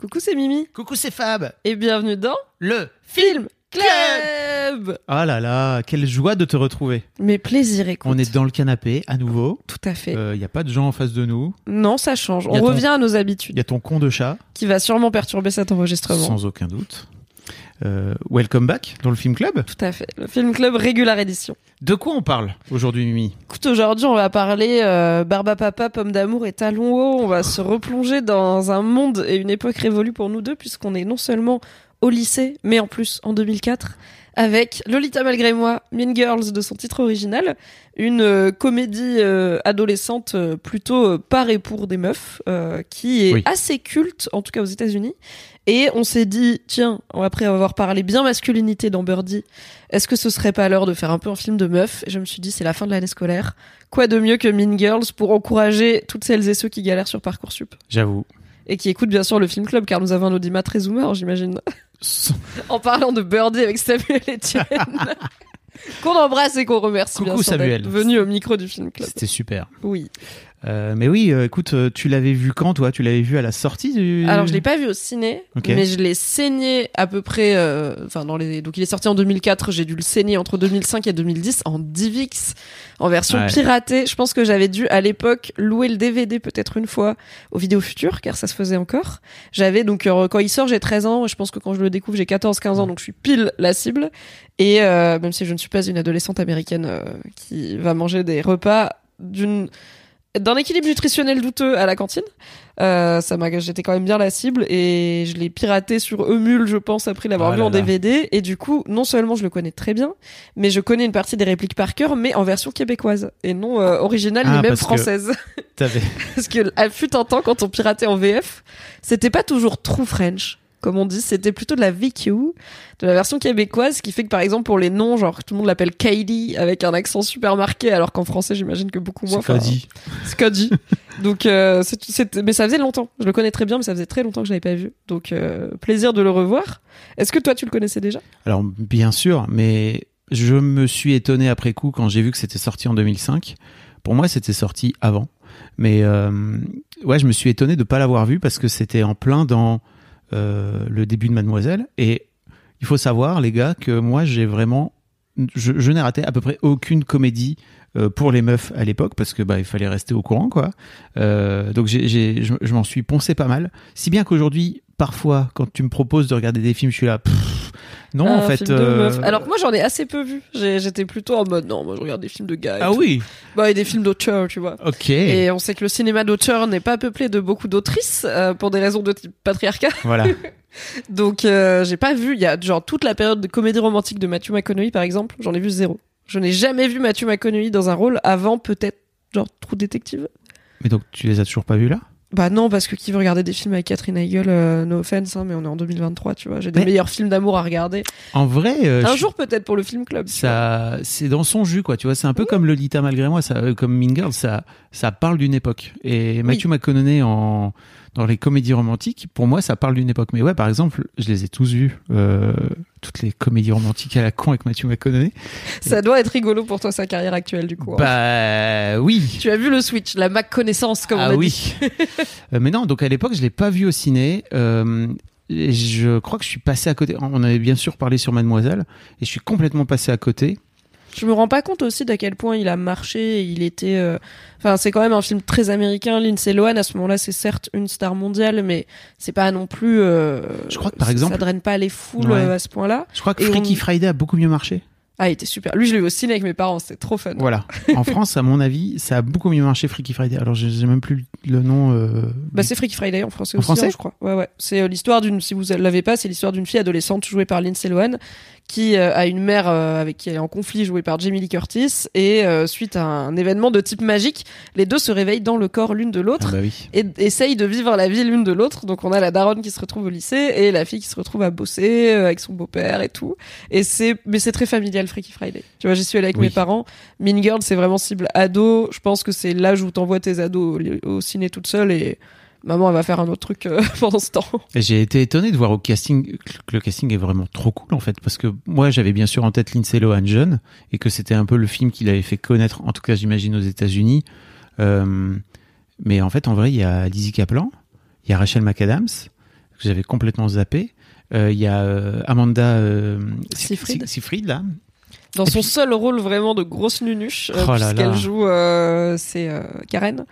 Coucou, c'est Mimi. Coucou, c'est Fab. Et bienvenue dans Le Film Club. Ah là là, quelle joie de te retrouver. Mais plaisir, écoute. On est dans le canapé à nouveau. Tout à fait. Il n'y a pas de gens en face de nous. Non, ça change. On ton- revient à nos Il habitudes, y a ton con de chat, qui va sûrement perturber cet enregistrement. sans aucun doute. Euh, welcome back dans le film club. Tout à fait. Le Film Club Régular Édition. De quoi on parle aujourd'hui, Mimi? Écoute, aujourd'hui, on va parler euh, Barba Papa, Pomme d'amour et Talon haut. On va se replonger dans un monde et une époque révolue pour nous deux, puisqu'on est non seulement au lycée, mais en plus en 2004, avec Lolita malgré moi, Mean Girls de son titre original, une euh, comédie euh, adolescente euh, plutôt par et pour des meufs, qui est Oui. assez culte, en tout cas aux États-Unis. Et on s'est dit, tiens, après avoir parlé bien masculinité dans Birdie, est-ce que ce serait pas l'heure de faire un peu un film de meuf? Et je me suis dit, c'est la fin de l'année scolaire. Quoi de mieux que Mean Girls pour encourager toutes celles et ceux qui galèrent sur Parcoursup? J'avoue. Et qui écoutent bien sûr le film club, car nous avons un audimat très zoomer, j'imagine. en parlant de Birdie avec Samuel Etienne. qu'on embrasse et qu'on remercie bien Coucou, sûr Samuel. venu au micro du film club. C'était super. Oui. Euh, mais oui, euh, écoute, euh, tu l'avais vu quand, toi? Tu l'avais vu à la sortie du... Alors je l'ai pas vu au ciné, Ok. mais je l'ai saigné à peu près. euh, Enfin dans les. Donc il est sorti en 2004. J'ai dû le saigner entre 2005 et 2010 en DivX, en version Ouais. piratée. Je pense que j'avais dû à l'époque louer le DVD peut-être une fois au Vidéo Futur, car ça se faisait encore. J'avais donc quand il sort j'ai 13 ans. et Je pense que quand je le découvre j'ai 14-15 ans, donc je suis pile la cible. Et euh, même si je ne suis pas une adolescente américaine qui va manger des repas d'une d'un équilibre nutritionnel douteux à la cantine. Euh, ça m'a, j'étais quand même bien la cible et je l'ai piraté sur Emule, je pense, après l'avoir Ah vu en. DVD. Et du coup, non seulement je le connais très bien, mais je connais une partie des répliques par cœur, mais en version québécoise et non euh, originale Ah, ni même que- française. T'avais... Parce que à fut un temps quand on piratait en VF, c'était pas toujours true French. Comme on dit, c'était plutôt de la VQ, de la version québécoise, ce qui fait que par exemple pour les noms, genre tout le monde l'appelle Kylie avec un accent super marqué, alors qu'en français j'imagine que beaucoup moins. Dit. Scotty. Donc, euh, mais ça faisait longtemps. Je le connais très bien, mais ça faisait très longtemps que je l'avais pas vu. Donc, euh, plaisir de le revoir. Est-ce que toi, tu le connaissais déjà? Alors, bien sûr, mais je me suis étonné après coup quand j'ai vu que c'était sorti en 2005. Pour moi, c'était sorti avant. Mais euh, ouais, je me suis étonné de pas l'avoir vu parce que c'était en plein dans le début de Mademoiselle. Et il faut savoir, les gars, que moi, j'ai vraiment... Je, n'ai raté à peu près aucune comédie euh, pour les meufs à l'époque parce que bah il fallait rester au courant quoi. Euh, donc j'ai, je m'en suis poncé pas mal. Si bien qu'aujourd'hui, parfois, quand tu me proposes de regarder des films, je suis là. pff, non, en fait. euh. Alors moi, j'en ai assez peu vu. J'étais plutôt en mode, non, moi, je regarde des films de gars. et Ah tout. oui. Bah, et des films d'auteur, tu vois. Ok. Et on sait que le cinéma d'auteur n'est pas peuplé de beaucoup d'autrices euh, pour des raisons de type patriarcat. Voilà. Donc euh, j'ai pas vu. Il y a genre toute la période de comédie romantique de Matthew McConaughey par exemple. J'en ai vu zéro. Je n'ai jamais vu Matthew McConaughey dans un rôle avant peut-être genre Trou détective. Mais donc tu les as toujours pas vus là? Bah non parce que qui veut regarder des films avec Catherine Heigl euh, No offense hein, mais on est en 2023 tu vois. J'ai des Mais- meilleurs films d'amour à regarder. En vrai, euh, un jour peut-être pour le film club. ça, c'est dans son jus quoi. Tu vois, c'est un peu comme Lolita malgré moi, ça, euh, comme Mean Girls, ça, ça parle d'une époque. Et Matthew McConaughey en dans les comédies romantiques, pour moi, ça parle d'une époque. Mais ouais, par exemple, je les ai tous vus, euh, toutes les comédies romantiques à la con avec Matthew McConaughey. Ça doit être rigolo pour toi sa carrière actuelle du coup. hein. Bah oui. Tu as vu le switch, la Mac connaissance comme on ah a oui. dit. Euh, mais non, donc à l'époque, je l'ai pas vu au ciné. Euh, et je crois que je suis passé à côté. On avait bien sûr parlé sur Mademoiselle, et je suis complètement passé à côté. Je me rends pas compte aussi d'à quel point il a marché. et Il était, euh, enfin, c'est quand même un film très américain. Lindsay Lohan à ce moment-là, c'est certes une star mondiale, mais c'est pas non plus. euh, Je crois que, par exemple- ça draine pas les foules Ouais. euh, à ce point-là. Je crois que Freaky on- Friday a beaucoup mieux marché. Ah, il était super. Lui, je l'ai vu au ciné avec mes parents, c'était trop fun. Voilà. En France, à mon avis, ça a beaucoup mieux marché Freaky Friday. Alors, j'ai même plus le nom. euh, Bah, c'est Freaky Friday en français En aussi, français hein, je crois. Ouais, ouais. C'est euh, l'histoire d'une, si vous l'avez pas, c'est l'histoire d'une fille adolescente jouée par Lindsay Lohan, qui euh, a une mère avec qui elle est en conflit, jouée par Jamie Lee Curtis, et suite à un événement de type magique, les deux se réveillent dans le corps l'une de Ah l'autre. bah oui. et essayent de vivre la vie l'une de l'autre. Donc on a la daronne qui se retrouve au lycée et la fille qui se retrouve à bosser avec son beau-père et tout. Et c'est mais c'est très familial Freaky Friday. Tu vois, j'y suis allée avec Oui. mes parents. Mean Girl, c'est vraiment cible ado. Je pense que c'est l'âge où t'envoies tes ados au, au ciné toute seule et maman elle va faire un autre truc euh, pendant ce temps. Et J'ai été étonné de voir au casting que le casting est vraiment trop cool en fait parce que moi j'avais bien sûr en tête Lindsay Lohan jeune et que c'était un peu le film qu'il avait fait connaître en tout cas j'imagine aux États-Unis Euh, mais en fait en vrai il y a Lizzie Kaplan il y a Rachel McAdams que j'avais complètement zappé Euh, il y a euh, Amanda euh, Seyfried. Si- Seyfried là Dans son puis- seul rôle vraiment de grosse nunuche, euh, Oh puisqu'elle joue, euh, c'est euh, Karen,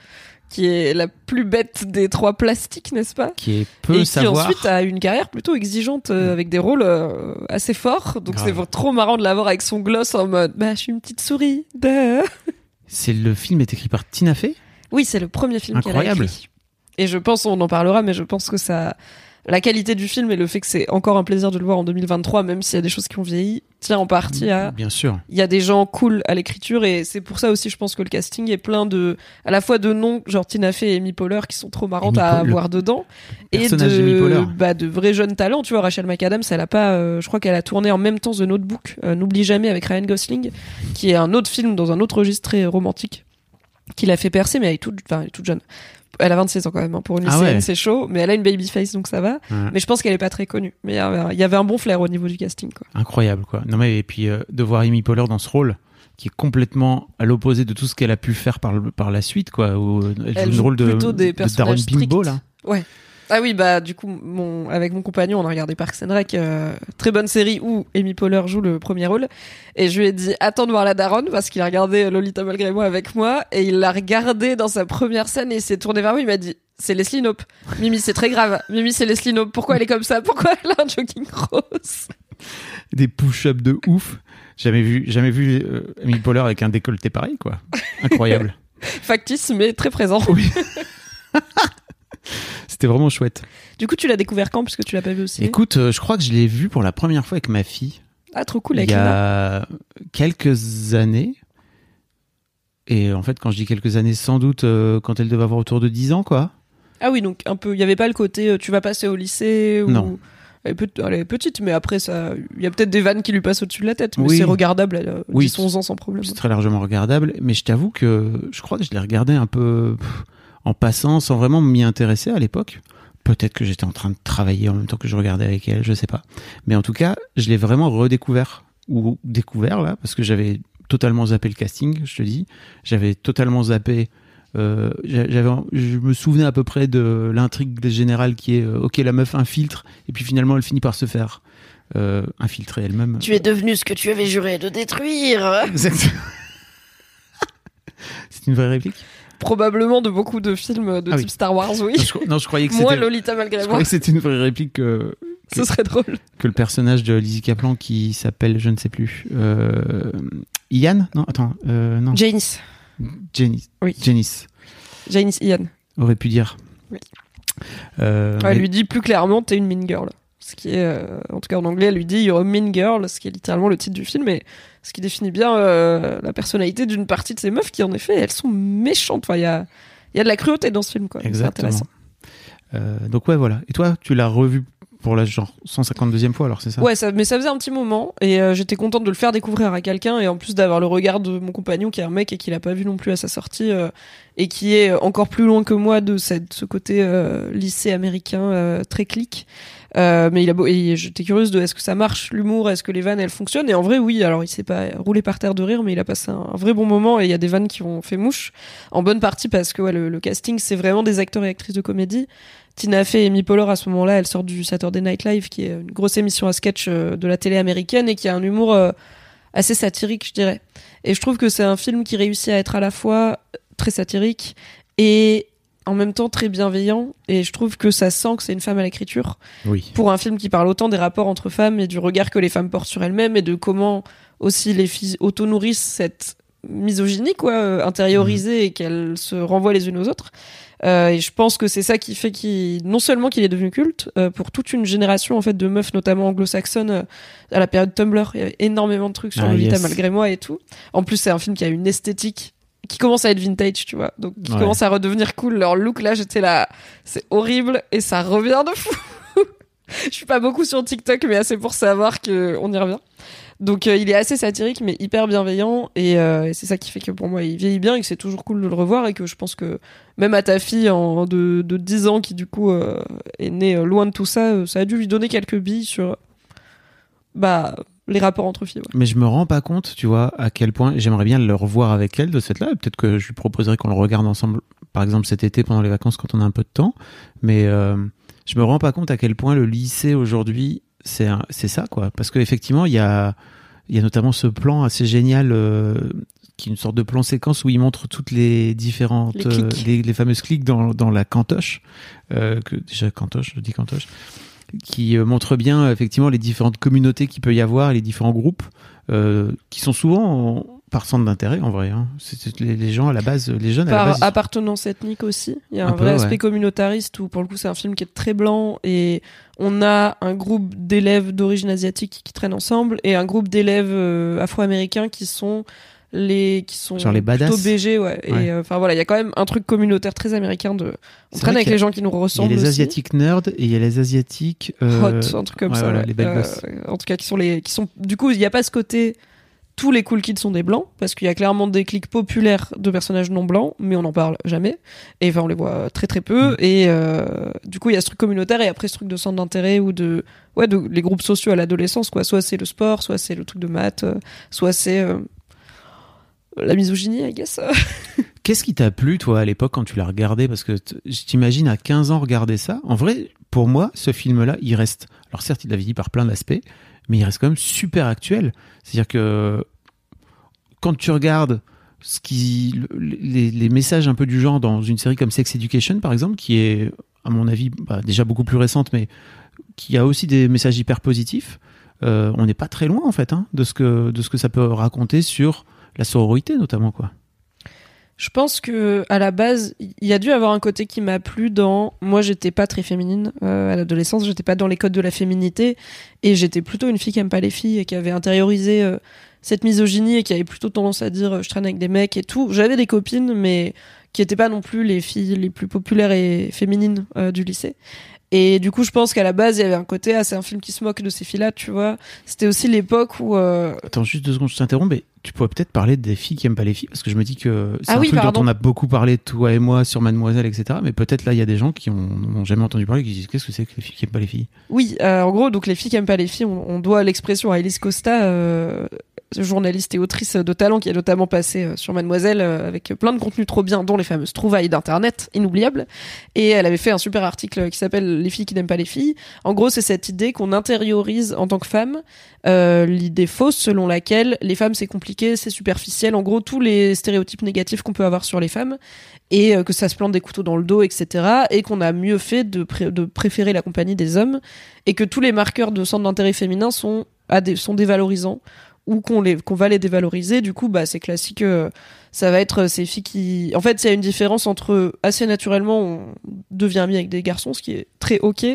qui est la plus bête des trois plastiques, n'est-ce pas? Qui est peu et qui savoir ensuite a une carrière plutôt exigeante euh, avec des rôles euh, assez forts. Donc c'est trop marrant de la voir avec son gloss en mode bah je suis une petite souris. c'est le film est écrit par Tina Fey? Oui, c'est le premier film qu'elle a Incroyable. écrit. Et je pense, on en parlera, mais je pense que ça, la qualité du film et le fait que c'est encore un plaisir de le voir en 2023, même s'il y a des choses qui ont vieilli, tient en partie à bien sûr. Il y a des gens cool à l'écriture et c'est pour ça aussi je pense que le casting est plein de à la fois de noms genre Tina Fey et Amy Poehler qui sont trop marrantes à avoir dedans. Et de bah de vrais jeunes talents. Tu vois Rachel McAdams elle a pas euh, je crois qu'elle a tourné en même temps The Notebook euh, n'oublie jamais avec Ryan Gosling qui est un autre film dans un autre registre très romantique qui l'a fait percer mais elle est toute enfin elle est toute jeune elle a 26 ans quand même hein. pour une Ah lycéenne ouais. c'est chaud mais elle a une baby face donc ça va Ouais. mais je pense qu'elle est pas très connue mais il y avait- il y avait un bon flair au niveau du casting quoi incroyable quoi. Non mais et puis euh, de voir Amy Poehler dans ce rôle qui est complètement à l'opposé de tout ce qu'elle a pu faire par par la suite quoi. Où euh, elle, Elle joue le rôle de, plutôt des de Darren personnages Bimbo stricts. Ah oui, bah du coup, mon, avec mon compagnon, on a regardé Parks and Rec, euh, très bonne série où Amy Poehler joue le premier rôle. Et je lui ai dit, attends de voir la daronne, parce qu'il a regardé Lolita malgré moi avec moi, et il l'a regardé dans sa première scène, et il s'est tourné vers moi, il m'a dit, c'est Leslie Knope. Mimi, c'est très grave. Mimi, c'est Leslie Knope. Pourquoi elle est comme ça? Pourquoi elle a un jogging rose? Des push-ups de ouf. Jamais vu jamais vu euh, Amy Poehler avec un décolleté pareil quoi. Incroyable. Factice, mais très présent. C'était vraiment chouette. Du coup, tu l'as découvert quand, puisque tu l'as pas vu aussi Écoute, euh, je crois que je l'ai vu pour la première fois avec ma fille Ah, trop cool, il avec y Lina. a quelques années. Et en fait, quand je dis quelques années, sans doute euh, quand elle devait avoir autour de 10 ans, quoi. Ah oui, donc un peu, il y avait pas le côté, euh, tu vas passer au lycée ou... Non. Elle est, peut- elle est petite, mais après, ça, il y a peut-être des vannes qui lui passent au-dessus de la tête, mais Oui. c'est regardable, elle a Oui, 10-11 ans sans problème. C'est très largement regardable, mais je t'avoue que je crois que je l'ai regardé un peu pff, en passant, sans vraiment m'y intéresser à l'époque. Peut-être que j'étais en train de travailler en même temps que je regardais avec elle, je sais pas. Mais en tout cas, je l'ai vraiment redécouvert ou découvert là, parce que j'avais totalement zappé le casting, je te dis. J'avais totalement zappé. euh, j'a- j'avais, je me souvenais à peu près de l'intrigue générale qui est euh, ok la meuf infiltre et puis finalement elle finit par se faire euh, infiltrer elle-même. es devenu ce que tu avais juré de détruire. C'est une vraie réplique? Probablement de beaucoup de films de Ah type oui. Star Wars, oui. non je, non, je croyais que Moi. Lolita Je malgré moi, croyais que c'était une vraie réplique que, ce serait drôle. que le personnage de Lizzie Kaplan qui s'appelle, je ne sais plus, euh, Ian? Non, attends, euh, non. Janice. Janice. Oui. Janice Janice Ian. aurait pu dire. Oui. Euh, Ouais, elle mais- lui dit plus clairement, t'es une mean girl. Ce qui est, euh, en tout cas en anglais, elle lui dit You're a mean girl, ce qui est littéralement le titre du film, et ce qui définit bien euh, la personnalité d'une partie de ces meufs qui, en effet, elles sont méchantes. Enfin, il y a, y a de la cruauté dans ce film, quoi. Exactement. intéressant. Euh, donc ouais, voilà. Et toi, tu l'as revu pour la genre 152e fois, alors c'est ça? Ouais, ça, mais ça faisait un petit moment et j'étais contente de le faire découvrir à quelqu'un et en plus d'avoir le regard de mon compagnon qui est un mec et qui l'a pas vu non plus à sa sortie et qui est encore plus loin que moi de cette, ce côté lycée américain très clic. Euh, mais il a beau, j'étais curieuse de est-ce que ça marche l'humour, est-ce que les vannes elles fonctionnent? Et en vrai oui. Alors il s'est pas roulé par terre de rire, mais il a passé un, vrai bon moment et il y a des vannes qui ont fait mouche en bonne partie parce que ouais, le, casting c'est vraiment des acteurs et actrices de comédie. Tina Fey et Amy Poehler à ce moment-là, elles sortent du Saturday Night Live, qui est une grosse émission à sketch euh, de la télé américaine et qui a un humour euh, assez satirique, je dirais. Et je trouve que c'est un film qui réussit à être à la fois très satirique et en même temps très bienveillant. Et je trouve que ça sent que c'est une femme à l'écriture Oui. pour un film qui parle autant des rapports entre femmes et du regard que les femmes portent sur elles-mêmes et de comment aussi les filles auto-nourrissent cette misogynie quoi euh, intériorisée et qu'elles se renvoient les unes aux autres euh, et je pense que c'est ça qui fait qu'il non seulement qu'il est devenu culte euh, pour toute une génération en fait de meufs notamment anglo-saxonnes euh, à la période Tumblr il y avait énormément de trucs sur Ah, Lolita yes. malgré moi et tout en plus c'est un film qui a une esthétique qui commence à être vintage tu vois. Donc qui Ouais. commence à redevenir cool. Leur look là j'étais là c'est horrible et ça revient de fou. Je suis pas beaucoup sur TikTok mais assez pour savoir que on y revient. Donc euh, il est assez satirique mais hyper bienveillant et, euh, et c'est ça qui fait que pour moi il vieillit bien et que c'est toujours cool de le revoir et que je pense que même à ta fille en, de, de 10 ans qui du coup euh, est née loin de tout ça, ça a dû lui donner quelques billes sur bah les rapports entre filles. ouais. Mais je me rends pas compte, tu vois, à quel point j'aimerais bien le revoir avec elle de cette là. Peut-être que je lui proposerais qu'on le regarde ensemble, par exemple cet été pendant les vacances quand on a un peu de temps. Mais euh, je me rends pas compte à quel point le lycée aujourd'hui, c'est c'est ça, quoi. Parce qu'effectivement, il y a, il y a notamment ce plan assez génial. euh, qui est une sorte de plan séquence où il montre toutes les différentes Les euh, les, les fameuses cliques dans, dans la cantoche euh, que déjà cantoche je dis cantoche qui euh, montre bien euh, effectivement les différentes communautés qu'il peut y avoir et les différents groupes euh, qui sont souvent en- par centre d'intérêt en vrai. Hein. C'est les, les gens à la base, les jeunes à la Par base. sont- appartenance ethnique aussi. Il y a un, Un peu, vrai ouais. aspect communautariste où pour le coup c'est un film qui est très blanc et on a un groupe d'élèves d'origine asiatique qui traînent ensemble et un groupe d'élèves euh, afro-américains qui sont les qui sont Genre les badass. plutôt BG ouais. Ouais. et euh, enfin voilà il y a quand même un truc communautaire très américain de on traîne avec les gens qui nous Il y a ressemblent les aussi. asiatiques nerds et il y a les asiatiques euh, hot, un truc comme ouais, ça. voilà, les belles Euh, en tout cas, qui sont les, qui sont. Du coup, il n'y a pas ce côté. Tous les cool kids sont des blancs parce qu'il y a clairement des clics populaires de personnages non blancs, mais on n'en parle jamais. Et enfin, on les voit très très peu. Mm. Et euh, du coup, il y a ce truc communautaire et après ce truc de centre d'intérêt ou de ouais, de les groupes sociaux à l'adolescence quoi. Soit c'est le sport, soit c'est le truc de maths, soit c'est euh, la misogynie, I guess. Qu'est-ce qui t'a plu, toi, à l'époque, quand tu l'as regardé? Parce que je t'imagine à 15 ans regarder ça. En vrai, pour moi, ce film-là, il reste. Alors, certes, il a vieilli par plein d'aspects, mais il reste quand même super actuel. C'est-à-dire que quand tu regardes ce qui, le- les, les messages un peu du genre dans une série comme Sex Education, par exemple, qui est, à mon avis, bah, déjà beaucoup plus récente, mais qui a aussi des messages hyper positifs, euh, on n'est pas très loin, en fait, hein, de, ce que, de ce que ça peut raconter sur la sororité, notamment, quoi. Je pense que à la base, il y a dû avoir un côté qui m'a plu dans. Moi, j'étais pas très féminine euh, à l'adolescence, j'étais pas dans les codes de la féminité, et j'étais plutôt une fille qui aime pas les filles et qui avait intériorisé euh, cette misogynie et qui avait plutôt tendance à dire euh, je traîne avec des mecs et tout. J'avais des copines, mais qui étaient pas non plus les filles les plus populaires et féminines du lycée. Et du coup, je pense qu'à la base, il y avait un côté, ah, c'est un film qui se moque de ces filles-là, tu vois. C'était aussi l'époque où, euh, Attends, juste deux secondes, je t'interromps, mais tu pourrais peut-être parler des filles qui aiment pas les filles, parce que je me dis que c'est Ah un oui, truc pardon. dont on a beaucoup parlé, toi et moi, sur Mademoiselle, etc. Mais peut-être là, il y a des gens qui ont, n'ont jamais entendu parler, qui disent qu'est-ce que c'est que les filles qui aiment pas les filles? Oui, euh, en gros, donc les filles qui aiment pas les filles, on, on doit l'expression à Elise Costa, euh, journaliste et autrice de talent qui a notamment passé euh, sur Mademoiselle euh, avec plein de contenus trop bien, dont les fameuses trouvailles d'internet inoubliables. Et elle avait fait un super article qui s'appelle Les filles qui n'aiment pas les filles. En gros, c'est cette idée qu'on intériorise en tant que femme euh, l'idée fausse selon laquelle les femmes c'est compliqué, c'est superficiel. En gros, tous les stéréotypes négatifs qu'on peut avoir sur les femmes et euh, que ça se plante des couteaux dans le dos, etc. Et qu'on a mieux fait de, pré- de préférer la compagnie des hommes et que tous les marqueurs de centre d'intérêt féminin sont, sont dévalorisants ou qu'on les qu'on va les dévaloriser du coup bah c'est classique euh, ça va être ces filles qui en fait il y a une différence entre assez naturellement on devient ami avec des garçons ce qui est très ok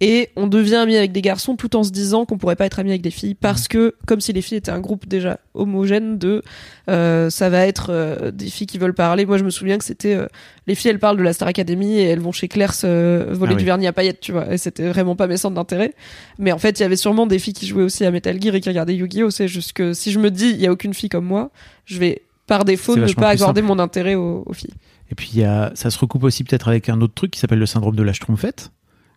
et on devient ami avec des garçons tout en se disant qu'on pourrait pas être ami avec des filles parce que comme si les filles étaient un groupe déjà homogène de euh, ça va être euh, des filles qui veulent parler moi je me souviens que c'était euh, les filles elles parlent de la Star Academy et elles vont chez Claire se voler Ah oui. du vernis à paillettes tu vois et c'était vraiment pas mes centres d'intérêt mais en fait il y avait sûrement des filles qui jouaient aussi à Metal Gear et qui regardaient Yu-Gi-Oh c'est juste que si je me dis il y a aucune fille comme moi je vais par défaut ne pas accorder simple. mon intérêt aux, aux filles Et puis, y a, ça se recoupe aussi peut-être avec un autre truc qui s'appelle le syndrome de la schtroumpfette,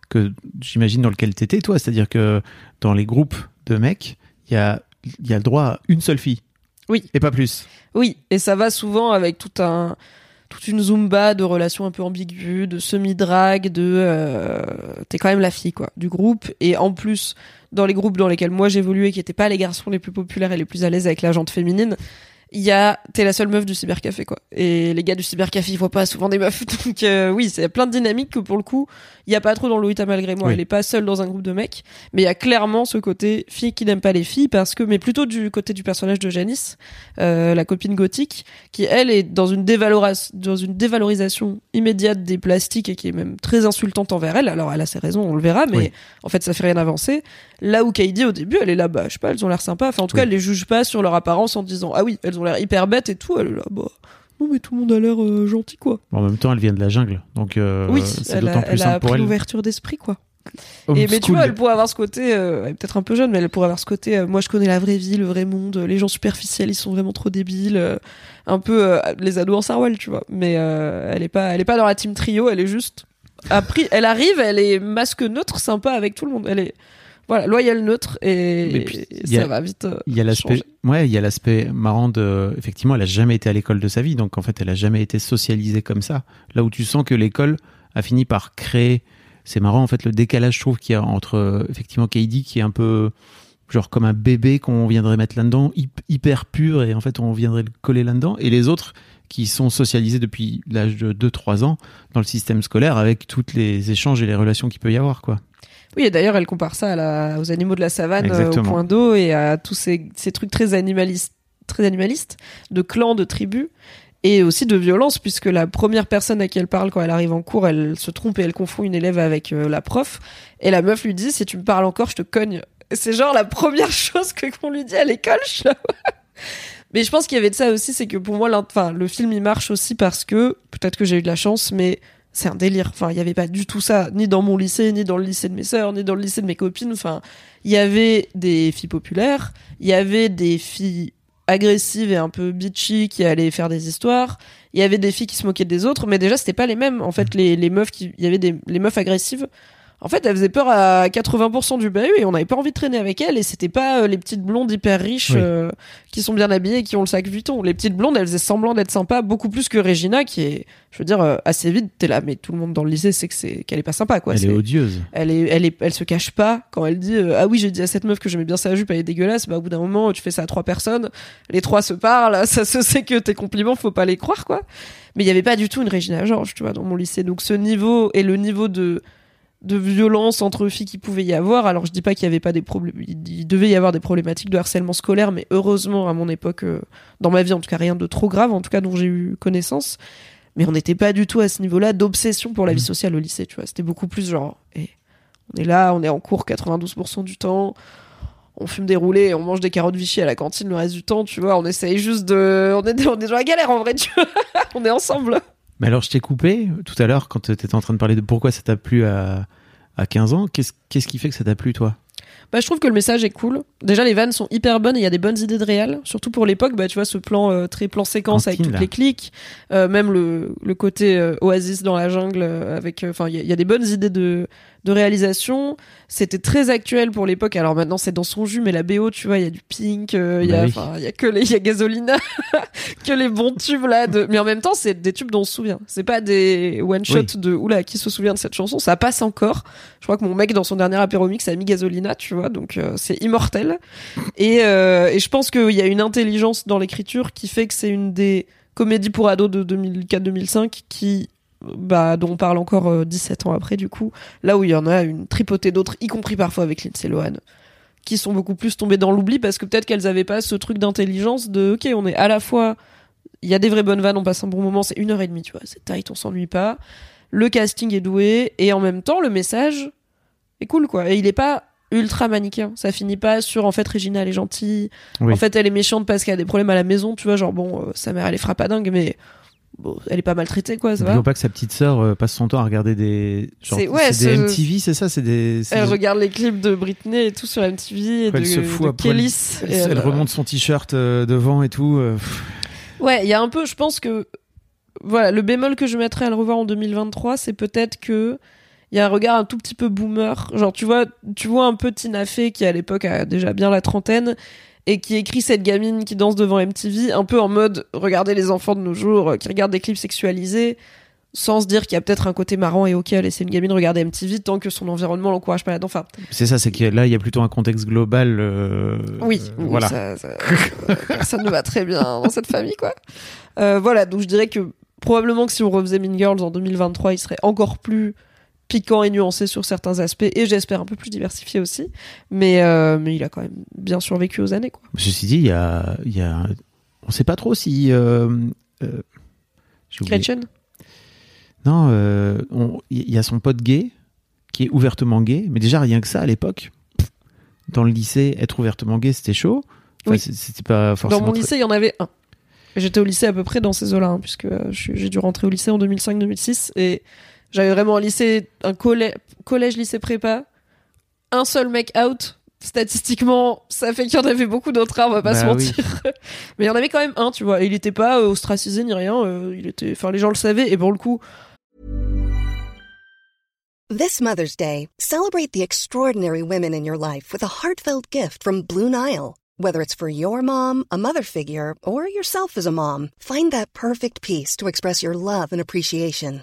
que j'imagine dans lequel t'étais, toi. C'est-à-dire que dans les groupes de mecs, il y a, y a le droit à une seule fille. Oui. Et pas plus. Oui, et ça va souvent avec tout un toute une zumba de relations un peu ambiguës, de semi-drague, de euh, t'es quand même la fille quoi du groupe et en plus dans les groupes dans lesquels moi j'évoluais qui étaient pas les garçons les plus populaires et les plus à l'aise avec la jante féminine, il y a t'es la seule meuf du cybercafé quoi. Et les gars du cybercafé ils voient pas souvent des meufs. Donc euh, oui c'est plein de dynamiques que pour le coup il y a pas trop dans Lolita malgré moi. Oui. elle est pas seule dans un groupe de mecs. Mais il y a clairement ce côté fille qui n'aime pas les filles parce que mais plutôt du côté du personnage de Janice euh, la copine gothique qui elle est dans une dévalorisation dans une dévalorisation immédiate des plastiques et qui est même très insultante envers elle. Alors elle a ses raisons on le verra mais Oui. en fait ça fait rien avancer là où Kaidi au début elle est là bah je sais pas elles ont l'air sympas. Enfin en tout Oui. cas elle les juge pas sur leur apparence en disant ah oui elles ont l'air hyper bêtes et tout. Elle est là bah non mais tout le monde a l'air euh, gentil quoi. En même temps, elle vient de la jungle, donc euh, oui c'est elle d'autant a, plus elle a simple pour pris elle. l'ouverture d'esprit quoi. Et mais tu vois elle pourrait avoir ce côté euh, elle est peut-être un peu jeune mais elle pourrait avoir ce côté euh, moi je connais la vraie vie le vrai monde les gens superficiels ils sont vraiment trop débiles euh, un peu les ados en sarwell tu vois. Mais elle est pas elle est pas dans la team trio elle est juste appris elle arrive elle est masque neutre sympa avec tout le monde. Elle est voilà loyal neutre et, puis, et a- ça va vite euh, Il y a l'aspect, ouais, il y a l'aspect marrant de, effectivement, elle a jamais été à l'école de sa vie, donc en fait, elle a jamais été socialisée comme ça. Là où tu sens que l'école a fini par créer, c'est marrant en fait le décalage, je trouve qu'il y a entre effectivement Katie qui est un peu genre comme un bébé qu'on viendrait mettre là-dedans, hyp- hyper pur et en fait on viendrait le coller là-dedans, et les autres qui sont socialisés depuis l'âge de 2-3 ans dans le système scolaire avec tous les échanges et les relations qu'il peut y avoir, quoi. Oui, et d'ailleurs, elle compare ça à la- aux animaux de la savane, euh, au point d'eau et à tous ces, ces trucs très animalistes, très animalistes, de clans, de tribus, et aussi de violence, puisque la première personne à qui elle parle quand elle arrive en cours, elle se trompe et elle confond une élève avec euh, la prof, et la meuf lui dit si tu me parles encore, je te cogne. C'est genre la première chose que qu'on lui dit à l'école. je Mais je pense qu'il y avait de ça aussi, c'est que pour moi, enfin, le film il marche aussi parce que peut-être que j'ai eu de la chance, mais c'est un délire. Enfin, il y avait pas du tout ça, ni dans mon lycée, ni dans le lycée de mes sœurs, ni dans le lycée de mes copines. Enfin, il y avait des filles populaires, il y avait des filles agressives et un peu bitchy qui allaient faire des histoires. Il y avait des filles qui se moquaient des autres, mais déjà c'était pas les mêmes. En fait, les, les meufs qui, il y avait des les meufs agressives. En fait, elles faisaient peur à 80% du bahut et on n'avait pas envie de traîner avec elles. Et c'était pas euh, les petites blondes hyper riches Oui. euh, qui sont bien habillées et qui ont le sac Vuitton. Les petites blondes, elles faisaient semblant d'être sympas beaucoup plus que Regina qui est, je veux dire, euh, assez vite. T'es là, mais tout le monde dans le lycée sait que c'est qu'elle est pas sympa, quoi. elle est odieuse. elle est, elle est, elle se cache pas quand elle dit ah oui j'ai dit à cette meuf que j'aimais bien sa jupe elle est dégueulasse bah au bout d'un moment tu fais ça à trois personnes les trois se parlent ça se sait que tes compliments faut pas les croire quoi mais il y avait pas du tout une Regina George tu vois dans mon lycée donc ce niveau et le niveau de de violence entre filles qui pouvait y avoir alors je dis pas qu'il y avait pas des problèmes il, devait y avoir des problématiques de harcèlement scolaire mais heureusement à mon époque euh, dans ma vie en tout cas rien de trop grave en tout cas dont j'ai eu connaissance mais on n'était pas du tout à ce niveau-là d'obsession pour la vie sociale au lycée tu vois c'était beaucoup plus genre eh, on est là, on est en cours 92% du temps. On fume des roulés, on mange des carottes Vichy à la cantine le reste du temps, tu vois. On essaye juste de. On est, on est dans la galère en vrai, tu vois. on est ensemble. Mais alors, je t'ai coupé tout à l'heure quand tu étais en train de parler de pourquoi ça t'a plu à, à 15 ans. Qu'est-ce qui fait que ça t'a plu, toi? Bah, je trouve que le message est cool. Déjà, les vannes sont hyper bonnes et il y a des bonnes idées de réal. Surtout pour l'époque, bah, tu vois, ce plan euh, très plan séquence avec toutes là. les clics. Euh, même le, le côté euh, oasis dans la jungle avec. Enfin, il y, a- il y a des bonnes idées de, de réalisation. C'était très actuel pour l'époque. Alors maintenant, c'est dans son jus, mais la BO, tu vois, il y a du Pink, euh, il y Bah a, oui. enfin, il y a que les, il y a Gasolina, que les bons tubes là. De... Mais en même temps, c'est des tubes dont on se souvient. C'est pas des one shot Oui. de oula qui se souvient de cette chanson? Ça passe encore. Je crois que mon mec dans son dernier apéro mix a mis Gasolina, tu vois, donc euh, c'est immortel. Et, euh, et je pense qu'il y a une intelligence dans l'écriture qui fait que c'est une des comédies pour ados de 2004-2005 qui bah, dont on parle encore euh, 17 ans après du coup, là où il y en a une tripotée d'autres, y compris parfois avec Lindsay Lohan, qui sont beaucoup plus tombées dans l'oubli parce que peut-être qu'elles avaient pas ce truc d'intelligence de ok on est à la fois il y a des vraies bonnes vannes, on passe un bon moment, c'est une heure et demie, tu vois, c'est tight, on s'ennuie pas. Le casting est doué et en même temps le message est cool quoi. Et il est pas ultra manichéen. Ça finit pas sur en fait Regina elle est gentille, Oui. en fait elle est méchante parce qu'elle a des problèmes à la maison, tu vois, genre bon euh, sa mère elle est frappadingue mais bon, elle est pas maltraitée quoi, ça va. N'oublions pas que sa petite sœur euh, passe son temps à regarder des. genre, C'est- ouais, des ce- MTV, c'est ça C'est des. c'est Elle regarde les clips de Britney et tout sur MTV et Elle de, se fout de à poil. Kélis. Elle, Et elle- remonte son t-shirt euh, devant et tout. euh, pff. Ouais, il y a un peu, je pense que voilà, le bémol que je mettrais à le revoir en 2023, c'est peut-être que il y a un regard un tout petit peu boomer. Genre tu vois, tu vois un peu Tina Fey qui à l'époque a déjà bien la trentaine et qui écrit cette gamine qui danse devant MTV un peu en mode regardez les enfants de nos jours euh, qui regardent des clips sexualisés sans se dire qu'il y a peut-être un côté marrant et ok à laisser une gamine regarder MTV tant que son environnement l'encourage pas là-dedans. Enfin, C'est ça, c'est que là, il y a plutôt un contexte global. euh, oui, euh, voilà. ça- ça- personne ne va très bien dans cette famille, quoi. Euh, voilà, donc je dirais que probablement que si on refaisait Mean Girls en 2023, il serait encore plus piquant et nuancé sur certains aspects, et j'espère un peu plus diversifié aussi. Mais, euh, mais il a quand même bien survécu aux années, quoi. Ceci dit, il y a, y a, on sait pas trop si. euh, euh. Gretchen? Non, euh, il y a son pote gay qui est ouvertement gay, mais déjà rien que ça à l'époque. Dans le lycée, être ouvertement gay, c'était chaud. Enfin, Oui. c'est- C'était pas forcément. Dans mon lycée, il y en avait un. J'étais au lycée à peu près dans ces eaux-là, hein, puisque euh, j'ai dû rentrer au lycée en 2005-2006. Et j'avais vraiment un lycée, un collè- collège, lycée prépa, un seul mec out. Statistiquement, ça fait qu'il y en avait beaucoup d'autres, hein, on va pas Bah se oui. mentir. Mais il y en avait quand même un, tu vois. Et il était pas euh, ostracisé ni rien. euh, il était, enfin, les gens le savaient. Et pour le coup, This Mother's Day, celebrate the extraordinary women in your life with a heartfelt gift from Blue Nile. Whether it's for your mom, a mother figure, or yourself as a mom, find that perfect piece to express your love and appreciation.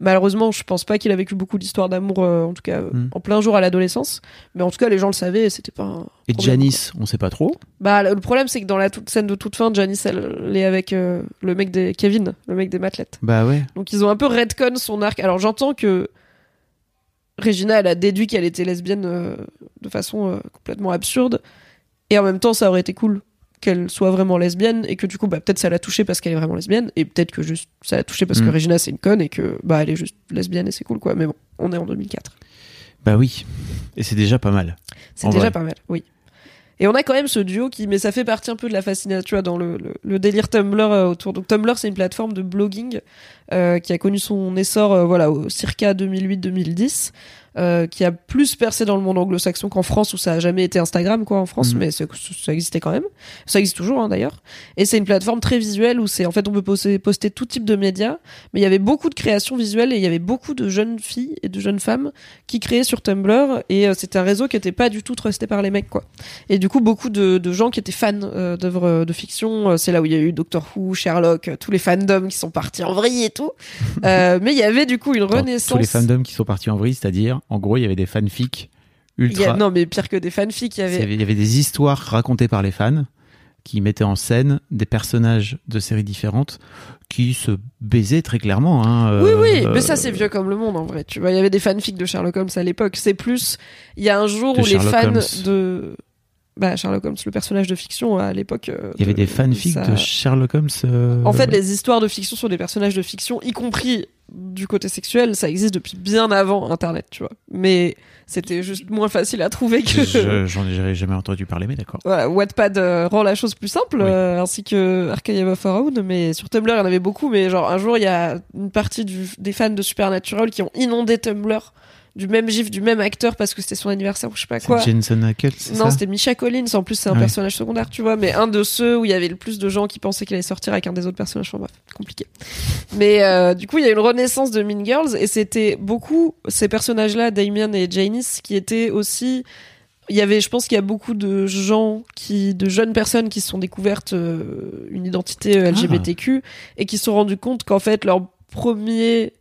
Malheureusement, je pense pas qu'il a vécu beaucoup d'histoires d'amour, euh, en tout cas, euh, Hmm. en plein jour à l'adolescence. Mais en tout cas, les gens le savaient et c'était pas un. Et Janice, on sait pas trop. Bah, le problème, c'est que dans la toute scène de toute fin, Janice, elle, elle est avec euh, le mec des Kevin, le mec des Matlettes. Bah ouais. Donc, ils ont un peu redcon son arc. Alors, j'entends que Regina, elle a déduit qu'elle était lesbienne de façon complètement absurde. Et en même temps, ça aurait été cool qu'elle soit vraiment lesbienne et que du coup, bah, peut-être ça l'a touchée parce qu'elle est vraiment lesbienne et peut-être que juste ça l'a touchée parce que Mm. Regina, c'est une conne et que bah, elle est juste lesbienne et c'est cool, quoi. Mais bon, on est en 2004. Bah oui. Et c'est déjà pas mal. C'est déjà vrai. pas mal, oui. Et on a quand même ce duo qui, mais ça fait partie un peu de la fascination, tu vois, dans le, le, le délire Tumblr euh, autour. Donc Tumblr, c'est une plateforme de blogging qui a connu son essor, euh, voilà, au circa 2008-2010, euh, qui a plus percé dans le monde anglo-saxon qu'en France, où ça a jamais été Instagram, quoi, en France, Mhm. mais ça existait quand même. Ça existe toujours, hein, d'ailleurs. Et c'est une plateforme très visuelle où c'est, en fait, on peut poster, poster tout type de médias, mais il y avait beaucoup de créations visuelles et il y avait beaucoup de jeunes filles et de jeunes femmes qui créaient sur Tumblr et euh, c'était un réseau qui était pas du tout trusté par les mecs, quoi. Et du coup, beaucoup de, de gens qui étaient fans euh, d'œuvres euh, de fiction, euh, c'est là où il y a eu Doctor Who, Sherlock, euh, tous les fandoms qui sont partis en vrille et tout. Euh, mais il y avait du coup une renaissance. Tous les fandoms qui sont partis en vrille, c'est-à-dire, en gros, il y avait des fanfics Il y ultra. a- non, mais pire que des fanfics, il y avait. avait- il y avait des histoires racontées par les fans qui mettaient en scène des personnages de séries différentes qui se baisaient très clairement. Hein, Oui, euh, oui, mais ça c'est vieux comme le monde en vrai. Tu vois, il y avait des fanfics de Sherlock Holmes à l'époque. C'est plus, il y a un jour où les fans Holmes. de, bah Sherlock Holmes, le personnage de fiction à l'époque. euh, Il y avait de- des fanfics ça- de Sherlock Holmes. euh, En fait, les histoires de fiction sur des personnages de fiction, y compris du côté sexuel, ça existe depuis bien avant Internet, tu vois. Mais c'était juste moins facile à trouver que. je- J'en ai jamais entendu parler, mais d'accord. Voilà, Wattpad euh, rend la chose plus simple, Oui. ainsi que Archive of Pharaon, mais sur Tumblr, il y en avait beaucoup, mais genre un jour, il y a une partie du- des fans de Supernatural qui ont inondé Tumblr du même gif, du même acteur parce que c'était son anniversaire ou je sais pas quoi. Jensen Ackles, Non, c'était Misha Collins, en plus c'est un Ah personnage secondaire, tu vois, mais un de ceux où il y avait le plus de gens qui pensaient qu'il allait sortir avec un des autres personnages, enfin bref, compliqué. Mais euh, du coup, il y a une renaissance de Mean Girls, et c'était beaucoup ces personnages-là, Damien et Janice, qui étaient aussi... Il y avait, je pense qu'il y a beaucoup de gens qui, de jeunes personnes qui se sont découvertes euh, une identité euh, LGBTQ et qui se sont rendus compte qu'en fait leur premier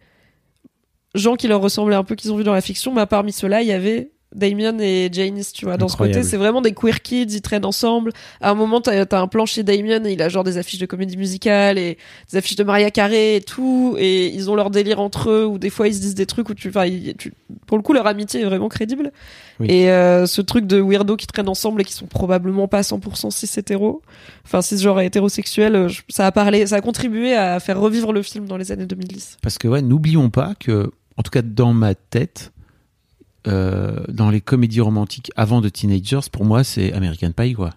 gens qui leur ressemblaient un peu qu'ils ont vu dans la fiction, bah parmi ceux-là il y avait Damien et Janice, tu vois. Dans ce côté, c'est vraiment des queer kids, ils traînent ensemble. À un moment, t'as as un plan chez Damien et il a genre des affiches de comédie musicale et des affiches de Maria Carré et tout. Et ils ont leur délire entre eux ou des fois ils se disent des trucs où tu, enfin, tu- pour le coup, leur amitié est vraiment crédible. Oui. Et euh, ce truc de weirdo qui traînent ensemble et qui sont probablement pas 100% cis hétéro, enfin cisgenre et hétérosexuel, euh, ça a parlé, ça a contribué à faire revivre le film dans les années 2010. Parce que ouais, n'oublions pas que, en tout cas dans ma tête, euh, dans les comédies romantiques avant de Teenagers, pour moi c'est American Pie quoi.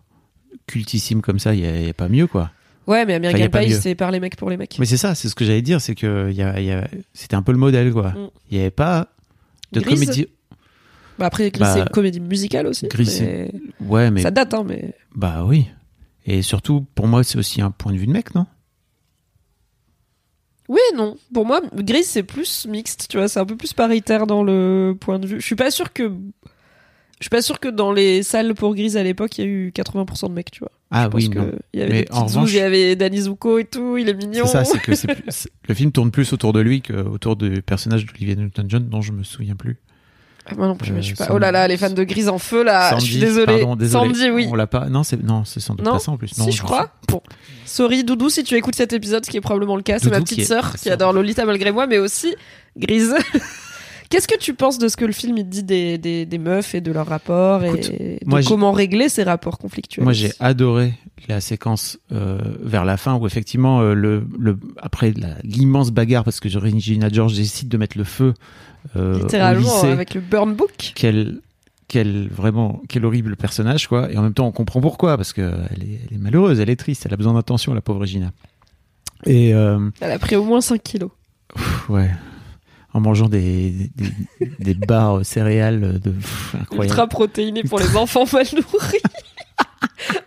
Cultissime comme ça, il y, a pas mieux quoi. Ouais, mais American Pie, c'est par les mecs pour les mecs. Mais c'est ça, c'est ce que j'allais dire, c'est que y a, y a- c'était un peu le modèle quoi. Mm. Il y avait pas de Grise comédie. Bah après, Gris, Bah, c'est une comédie musicale aussi. Gris, mais c'est- Ouais, mais Ça date, hein, mais. bah oui. Et surtout, pour moi, c'est aussi un point de vue de mec, non? Oui, et non. Pour moi, Gris, c'est plus mixte, tu vois. C'est un peu plus paritaire dans le point de vue. Je suis pas sûr que. Je suis pas sûr que dans les salles pour Gris à l'époque, il y a eu 80% de mecs, tu vois. Ah Je pense oui, que non. Il y avait des en revanche- il y avait Danny Zuko et tout, il est mignon. C'est ça, c'est que plus- le film tourne plus autour de lui qu'autour du personnage d'Olivia Newton-John, dont je me souviens plus. Ah, moi non plus, mais je suis Euh, pas. Sandy- Oh là là, les fans de Gris en feu, là. je suis désolée. pardon, désolé. Sandy, oui. On l'a pas. Non, c'est non, c'est sans doute Non. pas ça en plus. Non, si, je crois. Bon. Sorry, Doudou, si tu écoutes cet épisode, ce qui est probablement le cas. C'est ma qui petite est- sœur qui adore Lolita malgré moi, mais aussi Grise. Qu'est-ce que tu penses de ce que le film il dit des, des, des meufs et de leur rapport Écoute, et de moi, j'ai- comment régler ces rapports conflictuels? Moi, j'ai adoré la séquence euh, vers la fin où effectivement euh, le, le après l'immense bagarre parce que Regina George décide de mettre le feu euh, au littéralement lycée. avec le burn book. Quel quel vraiment quel horrible personnage quoi. Et en même temps, on comprend pourquoi parce que elle est, elle est malheureuse, elle est triste, elle a besoin d'attention, la pauvre Regina. Et Elle a pris au moins 5 kilos. ouais. En mangeant des, des, des barres céréales de pff, incroyable. Ultra protéinée pour les enfants mal nourris.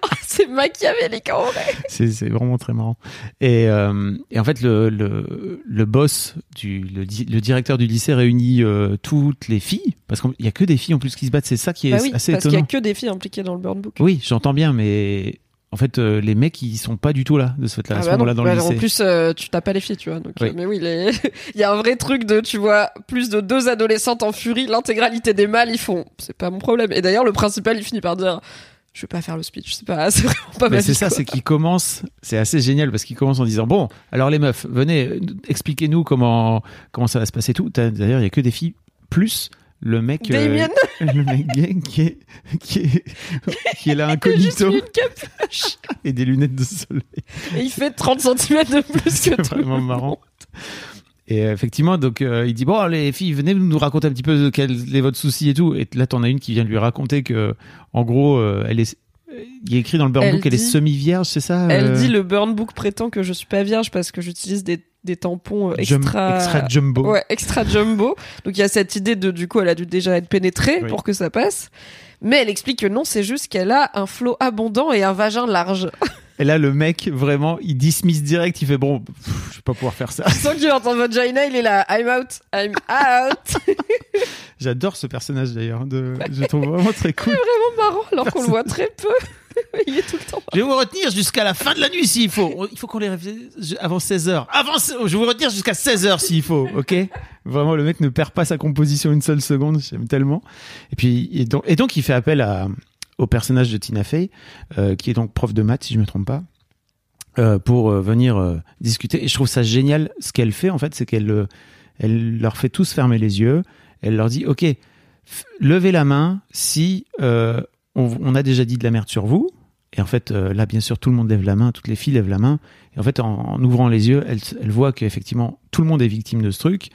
Oh, c'est machiavélique en vrai. C'est c'est vraiment très marrant. Et, euh, et en fait, le, le, le boss, du, le, le directeur du lycée réunit euh, toutes les filles, parce qu'il n'y a que des filles en plus qui se battent, c'est ça qui est Bah oui, assez parce qu'il y a étonnant. que des filles impliquées dans le burn book. Oui, j'entends bien, mais en fait, euh, les mecs, ils sont pas du tout là, de ce fait-là, à Ah ce bah moment-là dans le Bah, lycée. En plus, euh, tu t'as pas les filles, tu vois. Donc, Oui. euh, mais oui, les- il y a un vrai truc de, tu vois, plus de deux adolescentes en furie, l'intégralité des mâles, ils font, c'est pas mon problème. Et d'ailleurs, le principal, il finit par dire, je vais pas faire le speech, c'est pas, c'est vraiment pas ma Mais c'est ça, c'est qu'il commence, c'est assez génial parce qu'il commence en disant bon, alors les meufs, venez, expliquez-nous comment comment ça va se passer et tout. D'ailleurs, il y a que des filles plus le mec, euh, le mec gay qui est qui est qui est là incognito une capuche. et des lunettes de soleil. Et il fait 30 cm de plus que C'est tout vraiment marrant. Et euh, effectivement, donc euh, il dit bon les filles, venez nous raconter un petit peu quel est votre souci et tout. Et là, t'en as une qui vient lui raconter que, en gros, euh, elle est, il est écrit dans le burn Elle book qu'elle est dit- semi-vierge, c'est ça Elle dit le burn book prétend que je suis pas vierge parce que j'utilise des, des tampons euh, jum- extra, extra jumbo. Ouais, extra jumbo. Donc il y a cette idée de, du coup, elle a dû déjà être pénétrée Oui. pour que ça passe. Mais elle explique que non, c'est juste qu'elle a un flot abondant et un vagin large. Et là, le mec, vraiment, il dismiss direct, il fait bon, pff, je vais pas pouvoir faire ça. Sans que tu entends vagina, il est là. I'm out, I'm out. J'adore ce personnage d'ailleurs, de... je le trouve vraiment très cool. Vraiment marrant alors qu'on le voit très peu. il est tout le temps. Je vais vous retenir jusqu'à la fin de la nuit s'il faut. Il faut qu'on les réfléchisse avant 16 heures. Avant, je vais vous retenir jusqu'à 16 heures s'il faut, ok? Vraiment, le mec ne perd pas sa composition une seule seconde, j'aime tellement. Et puis, et donc, il fait appel à, au personnage de Tina Fey, euh, qui est donc prof de maths, si je me trompe pas, euh, pour euh, venir discuter. Et je trouve ça génial. Ce qu'elle fait, en fait, c'est qu'elle elle leur fait tous fermer les yeux. Elle leur dit, ok, levez la main si on a déjà dit de la merde sur vous. Et en fait, euh, là, bien sûr, tout le monde lève la main, toutes les filles lèvent la main. Et en fait, en, ouvrant les yeux, elle, elle voit qu'effectivement, tout le monde est victime de ce truc.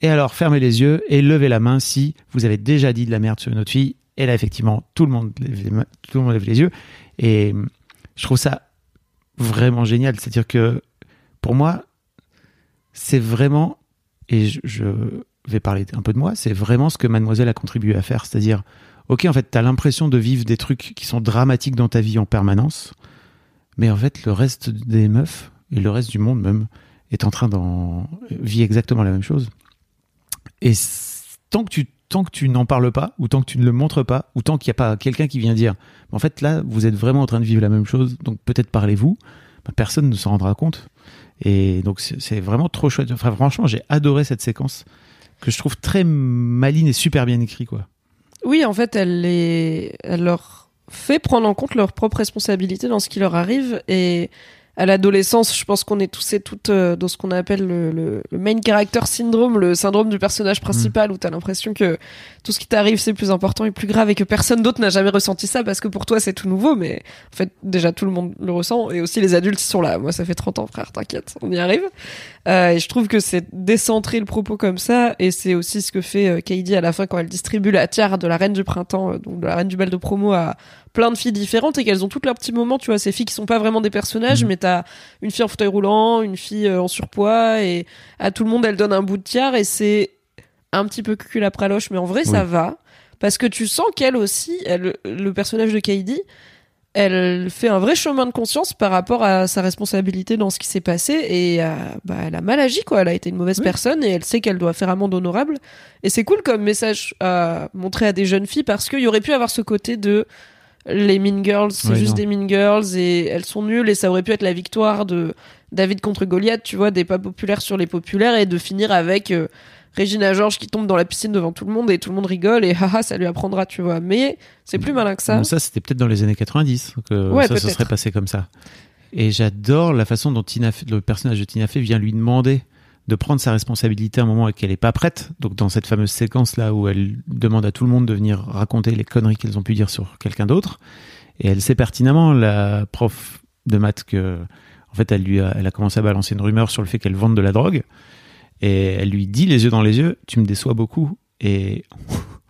Et alors, fermez les yeux et levez la main si vous avez déjà dit de la merde sur une autre fille. Et là, effectivement, tout le monde lève les, tout le monde lève les yeux. Et hum, je trouve ça vraiment génial. C'est-à-dire que, pour moi, c'est vraiment, et je, je vais parler un peu de moi, c'est vraiment ce que Mademoiselle a contribué à faire. C'est-à-dire, ok, en fait, t'as l'impression de vivre des trucs qui sont dramatiques dans ta vie en permanence, mais en fait, le reste des meufs et le reste du monde même est en train d'en vit exactement la même chose. Et tant que tu tant que tu n'en parles pas, ou tant que tu ne le montres pas, ou tant qu'il n'y a pas quelqu'un qui vient dire, en fait, là, vous êtes vraiment en train de vivre la même chose, donc peut-être parlez-vous, bah, personne ne s'en rendra compte. Et donc, c'est vraiment trop chouette. Enfin, franchement, j'ai adoré cette séquence que je trouve très maline et super bien écrite, quoi. Oui, en fait, elle les, elle leur fait prendre en compte leurs propres responsabilités dans ce qui leur arrive et à l'adolescence, je pense qu'on est tous et toutes euh, dans ce qu'on appelle le, le, le main character syndrome, le syndrome du personnage principal, où t'as l'impression que tout ce qui t'arrive c'est plus important et plus grave et que personne d'autre n'a jamais ressenti ça parce que pour toi c'est tout nouveau, mais en fait déjà tout le monde le ressent et aussi les adultes ils sont là. Moi ça fait 30 ans frère, t'inquiète, on y arrive. Euh, et je trouve que c'est décentrer le propos comme ça. Et c'est aussi ce que fait euh, Katie à la fin quand elle distribue la tiare de la reine du printemps, euh, donc de la reine du bal de promo à plein de filles différentes et qu'elles ont toutes leurs petits moments, tu vois, ces filles qui sont pas vraiment des personnages, Mhm. mais t'as une fille en fauteuil roulant, une fille euh, en surpoids et à tout le monde elle donne un bout de tiare et c'est un petit peu cul praloche, mais en vrai ça va. Parce que tu sens qu'elle aussi, elle, le personnage de Kaidi, elle fait un vrai chemin de conscience par rapport à sa responsabilité dans ce qui s'est passé et euh, bah, elle a mal agi quoi. Elle a été une mauvaise Oui. personne et elle sait qu'elle doit faire amende honorable. Et c'est cool comme message à montrer à des jeunes filles parce qu'il y aurait pu avoir ce côté de les Mean Girls, c'est juste non. des Mean Girls et elles sont nulles et ça aurait pu être la victoire de David contre Goliath, tu vois, des pas populaires sur les populaires et de finir avec euh, Regina George qui tombe dans la piscine devant tout le monde et tout le monde rigole et haha ça lui apprendra, tu vois. Mais c'est plus malin que ça. Bon, ça, c'était peut-être dans les années 90 que Ouais, ça se peut-être. serait passé comme ça. Et j'adore la façon dont Tina Fey- le personnage de Tina Fey vient lui demander de prendre sa responsabilité à un moment et qu'elle est pas prête. Donc dans cette fameuse séquence là où elle demande à tout le monde de venir raconter les conneries qu'elles ont pu dire sur quelqu'un d'autre. Et elle sait pertinemment, la prof de maths, que en fait elle lui a, elle a commencé à balancer une rumeur sur le fait qu'elle vende de la drogue. Et elle lui dit les yeux dans les yeux, tu me déçois beaucoup. Et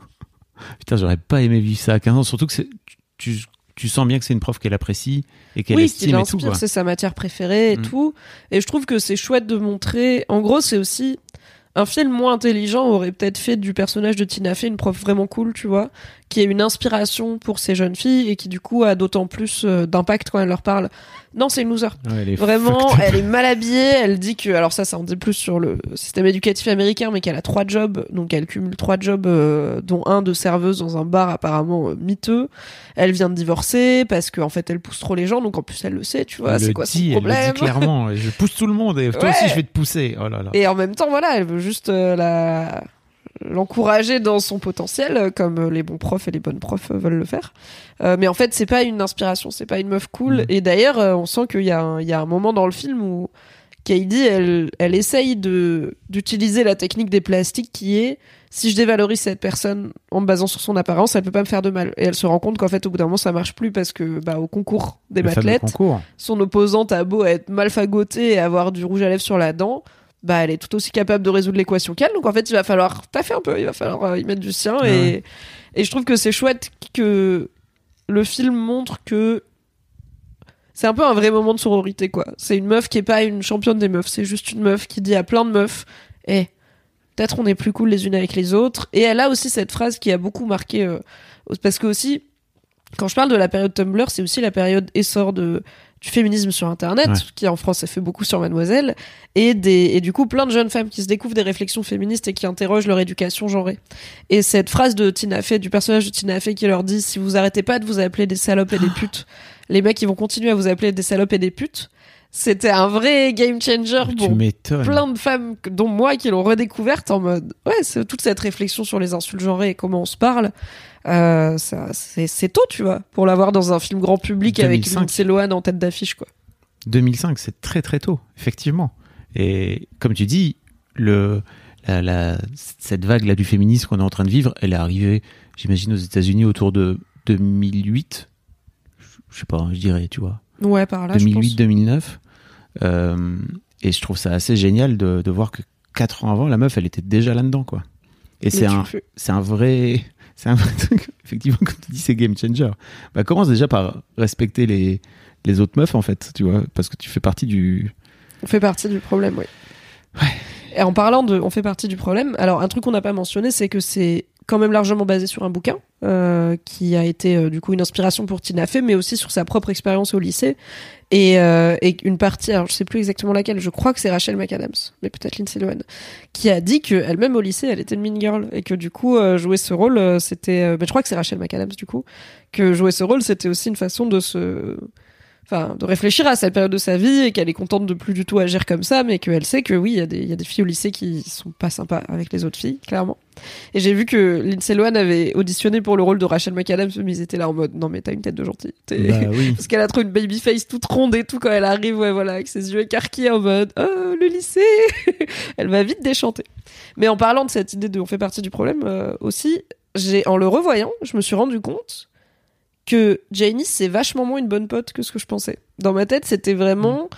putain, j'aurais pas aimé vivre ça à 15 ans. Surtout que tu, tu sens bien que c'est une prof qu'elle apprécie et qu'elle oui, estime et tout. Quoi. c'est sa matière préférée et Mm. tout. Et je trouve que c'est chouette de montrer. En gros, c'est aussi un film moins intelligent aurait peut-être fait du personnage de Tina Fey une prof vraiment cool, tu vois, qui est une inspiration pour ces jeunes filles et qui du coup a d'autant plus euh, d'impact quand elle leur parle. Non, c'est une loser. Ouais, elle est Vraiment, fucked elle est mal habillée. Elle dit que, alors ça, ça en dit plus sur le système éducatif américain, mais qu'elle a trois jobs. Donc elle cumule trois jobs, euh, dont un de serveuse dans un bar apparemment euh, miteux. Elle vient de divorcer parce qu'en fait elle pousse trop les gens. Donc en plus elle le sait, tu vois. C'est quoi dit, son elle le dit problème clairement. Je pousse tout le monde et toi Ouais. aussi je vais te pousser. Oh là là. Et en même temps, voilà, elle veut juste euh, la l'encourager dans son potentiel, euh, comme les bons profs et les bonnes profs euh, veulent le faire. Euh, mais en fait, c'est pas une inspiration, c'est pas une meuf cool. Mhm. Et d'ailleurs, on sent qu'il y, a un- il y a un moment dans le film où Katie, elle, elle essaye d'utiliser la technique des plastiques qui est si je dévalorise cette personne en me basant sur son apparence, elle peut pas me faire de mal. Et elle se rend compte qu'en fait, au bout d'un moment, ça marche plus parce que bah, au concours des le concours. son opposante a beau être mal fagotée et avoir du rouge à lèvres sur la dent, bah elle est tout aussi capable de résoudre l'équation qu'elle. Donc en fait, il va falloir taffer un peu, il va falloir euh, y mettre du sien. Ah et, ouais. et je trouve que c'est chouette que le film montre que c'est un peu un vrai moment de sororité, quoi. C'est une meuf qui est pas une championne des meufs, c'est juste une meuf qui dit à plein de meufs, eh, peut-être on est plus cool les unes avec les autres. Et elle a aussi cette phrase qui a beaucoup marqué, euh, parce que aussi, quand je parle de la période Tumblr, c'est aussi la période essor de du féminisme sur internet Ouais. qui en France a fait beaucoup sur Mademoiselle et des et du coup plein de jeunes femmes qui se découvrent des réflexions féministes et qui interrogent leur éducation genrée. Et cette phrase de Tina Fey du personnage de Tina Fey qui leur dit si vous arrêtez pas de vous appeler des salopes et des putes les mecs ils vont continuer à vous appeler des salopes et des putes c'était un vrai game changer pour plein de femmes, dont moi, qui l'ont redécouverte en mode ouais, c'est toute cette réflexion sur les insultes genrées et comment on se parle. Euh, c'est, tôt, tu vois, pour l'avoir dans un film grand public avec 2005. Lindsay Lohan en tête d'affiche, quoi. 2005, c'est très très tôt, effectivement. Et comme tu dis, le, la, la- cette vague là du féminisme qu'on est en train de vivre, elle est arrivée, j'imagine, aux États-Unis autour de 2008. Je sais pas, je dirais, tu vois. Ouais, par là, je pense. 2008-2009. Euh, et je trouve ça assez génial de, de voir que 4 ans avant, la meuf, elle était déjà là-dedans, quoi. Et c'est un, fais. c'est un vrai, c'est un vrai truc. Effectivement, comme tu dis, c'est game changer. Bah, commence déjà par respecter les, les autres meufs, en fait, tu vois, parce que tu fais partie du. On fait partie du problème, oui. Et en parlant de, on fait partie du problème. Alors, un truc qu'on n'a pas mentionné, c'est que c'est quand même largement basé sur un bouquin euh, qui a été euh, du coup une inspiration pour Tina Fey, mais aussi sur sa propre expérience au lycée. Et, euh, et une partie, alors je sais plus exactement laquelle, je crois que c'est Rachel McAdams, mais peut-être Lindsay Lohan, qui a dit qu'elle-même au lycée, elle était une mean girl et que du coup jouer ce rôle, c'était, mais je crois que c'est Rachel McAdams du coup, que jouer ce rôle, c'était aussi une façon de se enfin, de réfléchir à cette période de sa vie et qu'elle est contente de plus du tout agir comme ça, mais qu'elle sait que oui, il y, a des- il y a des filles au lycée qui sont pas sympas avec les autres filles, clairement. Et j'ai vu que Lindsay Lohan avait auditionné pour le rôle de Rachel McAdams, mais ils étaient là en mode non mais t'as une tête de gentille. Bah oui. Parce qu'elle a trop une baby face toute ronde et tout quand elle arrive, ouais, voilà, avec ses yeux écarquillés en mode oh le lycée. elle va vite déchanter. Mais en parlant de cette idée de on fait partie du problème euh, aussi, j'ai en le revoyant, je me suis rendu compte que Janice c'est vachement moins une bonne pote que ce que je pensais. Dans ma tête, c'était vraiment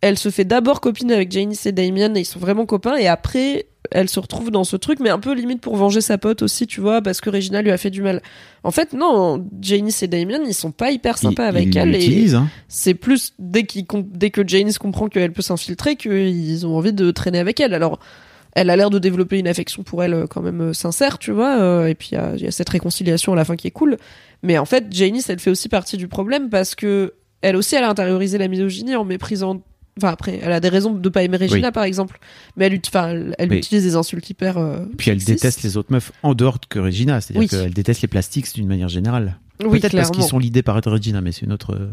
elle se fait d'abord copine avec Janice et Damien et ils sont vraiment copains et après elle se retrouve dans ce truc mais un peu limite pour venger sa pote aussi, tu vois, parce que Regina lui a fait du mal. En fait, non, Janice et Damien, ils sont pas hyper sympas avec elle et hein. c'est plus dès, dès que Janice comprend qu'elle peut s'infiltrer qu'ils ont envie de traîner avec elle. Alors, elle a l'air de développer une affection pour elle euh, quand même euh, sincère, tu vois, euh, et puis il y a- il y, a cette réconciliation à la fin qui est cool. Mais en fait, Janice, elle fait aussi partie du problème parce que elle aussi, elle a intériorisé la misogynie en méprisant. Enfin, après, elle a des raisons de pas aimer Regina, Oui. par exemple. Mais elle, ut- enfin, elle, elle Oui. utilise des insultes hyper. euh, Puis elle sexistes. déteste les autres meufs en dehors que Regina, c'est-à-dire Oui. qu'elle déteste les plastiques d'une manière générale. Oui, Peut-être parce qu'ils sont l'idée par Regina, mais c'est une autre. euh,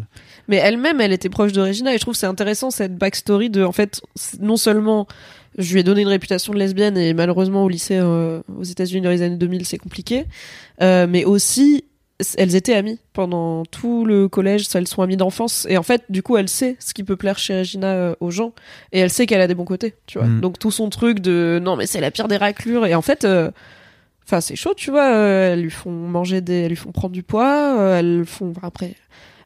Mais elle-même, elle était proche de Regina et je trouve que c'est intéressant cette backstory de, en fait, non seulement je lui ai donné une réputation de lesbienne et malheureusement au lycée euh, aux États-Unis dans les années 2000 c'est compliqué, euh, mais aussi elles étaient amies pendant tout le collège, ça, elles sont amies d'enfance et en fait du coup elle sait ce qui peut plaire chez Regina euh, aux gens et elle sait qu'elle a des bons côtés, tu vois. Mm. Donc tout son truc de non mais c'est la pire des raclures et en fait euh, Enfin, c'est chaud, tu vois. euh, elles lui font manger des, elles lui font prendre du poids. elles font enfin, après,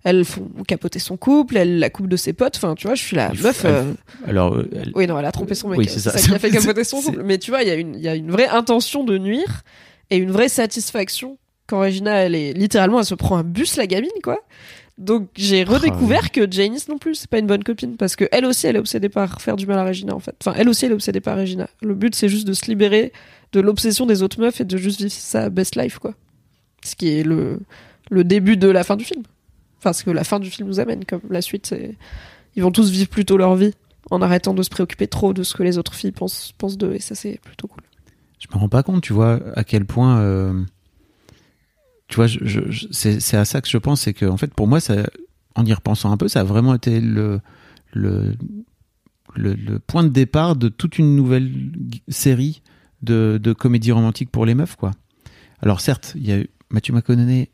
elles font capoter son couple. Elles la coupent de ses potes. Enfin, tu vois, je suis la meuf. Alors, elle- Oui, non, elle a trompé son mec. Oui, c'est ça. ça, qui a fait capoter son couple. Mais tu vois, il y a une, il y a une vraie intention de nuire et une vraie satisfaction quand Regina, elle est littéralement, elle se prend un bus, la gamine, quoi. Donc j'ai redécouvert que Janice non plus, c'est pas une bonne copine parce que elle aussi, elle est obsédée par faire du mal à Regina en fait. Enfin, elle aussi, elle est obsédée par Regina. Le but, c'est juste de se libérer de l'obsession des autres meufs et de juste vivre sa best life, quoi. Ce qui est le le début de la fin du film. Enfin, ce que la fin du film nous amène, comme la suite, c'est ils vont tous vivre plutôt leur vie en arrêtant de se préoccuper trop de ce que les autres filles pensent, pensent d'eux, et ça c'est plutôt cool. je me rends pas compte, tu vois, à quel point. euh, tu vois, je, je- je- c'est à ça que je pense, c'est que en fait, pour moi, ça, en y repensant un peu, ça a vraiment été le le, le, le point de départ de toute une nouvelle série de, de comédies romantiques pour les meufs, quoi. Alors certes, il y a eu Matthew McConaughey,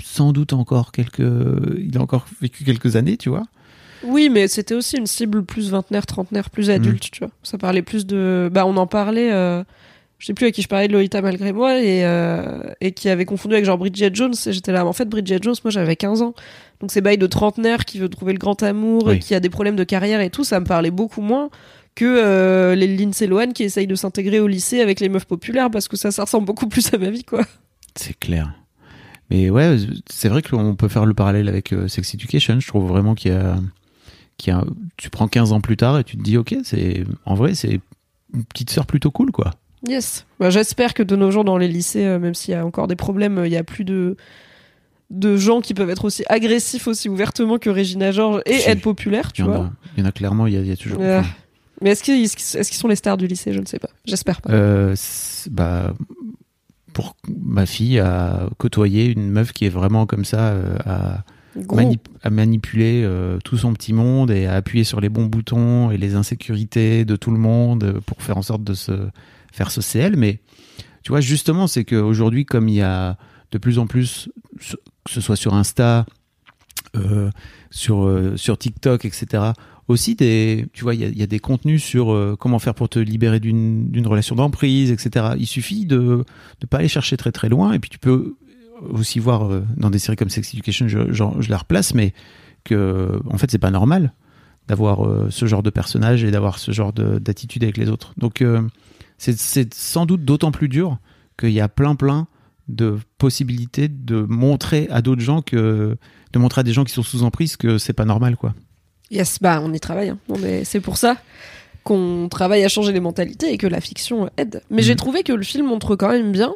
sans doute encore quelques, il a encore vécu quelques années, tu vois. Oui, mais c'était aussi une cible plus vingtenaire, trentenaire, plus adulte, tu vois. Ça parlait plus de... Bah, on en parlait... euh, Je sais plus à qui je parlais de Lolita malgré moi, et, euh, et qui avait confondu avec genre Bridget Jones, et j'étais là, en fait, Bridget Jones, moi j'avais 15 ans. Donc c'est bail de trentenaire qui veut trouver le grand amour, et qui a des problèmes de carrière et tout, ça me parlait beaucoup moins que euh, les Lindsay Lohan qui essayent de s'intégrer au lycée avec les meufs populaires, parce que ça, ça ressemble beaucoup plus à ma vie, quoi. C'est clair. Mais ouais, c'est vrai qu'on peut faire le parallèle avec euh, Sex Education. Je trouve vraiment qu'il y a, a, tu prends 15 ans plus tard et tu te dis, ok, c'est, en vrai, c'est une petite sœur plutôt cool, quoi. Yes. Bah, J'espère que de nos jours dans les lycées, euh, même s'il y a encore des problèmes, euh, il y a plus de de gens qui peuvent être aussi agressifs aussi ouvertement que Regina George et Si. être populaires, tu Il vois. a, il y en a clairement, il y a, y a toujours. Ah. enfin, Mais est-ce qu'ils sont les stars du lycée? Je ne sais pas. J'espère pas. euh, bah, pour ma fille à côtoyer une meuf qui est vraiment comme ça, euh, à, manip- à manipuler tout son petit monde et à appuyer sur les bons boutons et les insécurités de tout le monde pour faire en sorte de se faire ce CL. Mais tu vois, justement, c'est qu'aujourd'hui, comme il y a de plus en plus, que ce soit sur Insta, euh, sur, euh, sur TikTok, etc., aussi des, tu vois, il y a, des contenus sur euh, comment faire pour te libérer d'une relation d'emprise, etc. Il suffit de ne pas aller chercher très très loin et puis tu peux aussi voir dans des séries comme Sex Education, je, je la replace, mais que en fait c'est pas normal d'avoir ce genre de personnage et d'avoir ce genre de- d'attitude avec les autres. Donc c'est- sans doute d'autant plus dur qu'il y a plein plein de possibilités de montrer à d'autres gens que de montrer à des gens qui sont sous emprise que c'est pas normal quoi. Yes, bah on y travaille. hein. Est- C'est pour ça qu'on travaille à changer les mentalités et que la fiction aide. Mais j'ai trouvé que le film montre quand même bien